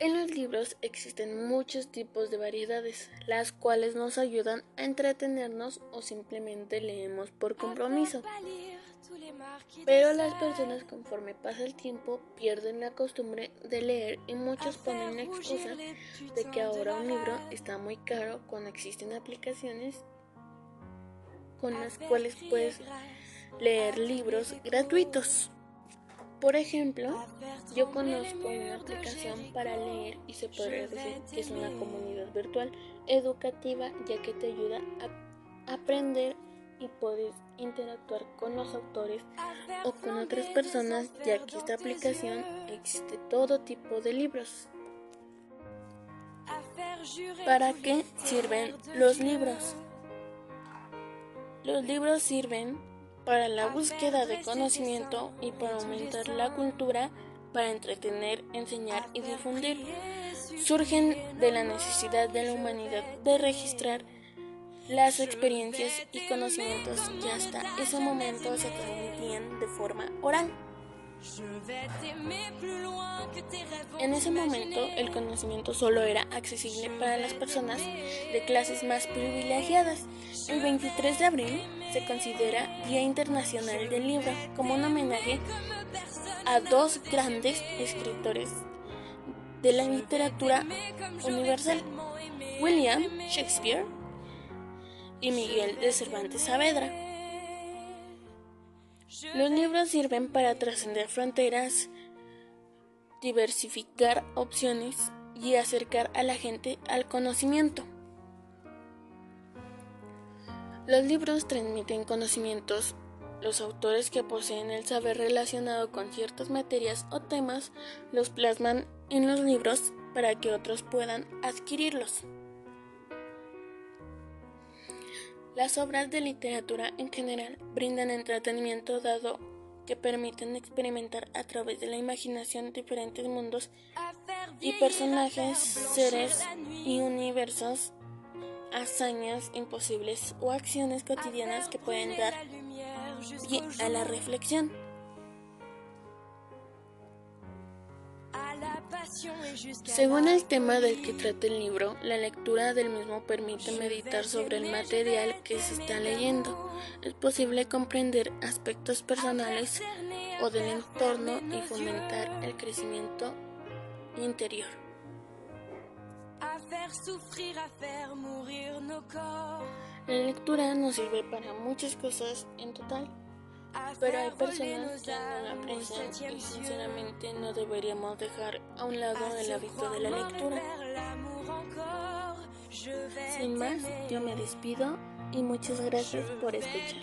En los libros existen muchos tipos de variedades, las cuales nos ayudan a entretenernos o simplemente leemos por compromiso. Pero las personas conforme pasa el tiempo pierden la costumbre de leer y muchos ponen la excusa de que ahora un libro está muy caro cuando existen aplicaciones con las cuales puedes leer libros gratuitos. Por ejemplo, yo conozco una aplicación para leer y se podría decir que es una comunidad virtual educativa ya que te ayuda a aprender y puedes interactuar con los autores o con otras personas ya que esta aplicación existe todo tipo de libros. ¿Para qué sirven los libros? Los libros sirven para la búsqueda de conocimiento y para aumentar la cultura, para entretener, enseñar y difundir. Surgen de la necesidad de la humanidad de registrar las experiencias y conocimientos que hasta ese momento se transmitían de forma oral. En ese momento el conocimiento solo era accesible para las personas de clases más privilegiadas. El 23 de abril se considera Día Internacional del Libro como un homenaje a dos grandes escritores de la literatura universal, William Shakespeare y Miguel de Cervantes Saavedra. Los libros sirven para trascender fronteras, diversificar opciones y acercar a la gente al conocimiento. Los libros transmiten conocimientos. Los autores que poseen el saber relacionado con ciertas materias o temas los plasman en los libros para que otros puedan adquirirlos. Las obras de literatura en general brindan entretenimiento dado que permiten experimentar a través de la imaginación diferentes mundos y personajes, seres y universos, hazañas imposibles o acciones cotidianas que pueden dar pie a la reflexión. Según el tema del que trata el libro, la lectura del mismo permite meditar sobre el material que se está leyendo. Es posible comprender aspectos personales o del entorno y fomentar el crecimiento interior. La lectura nos sirve para muchas cosas en total pero hay personas que no aprecian y sinceramente no deberíamos dejar a un lado el hábito de la lectura. Sin más, yo me despido y muchas gracias por escuchar.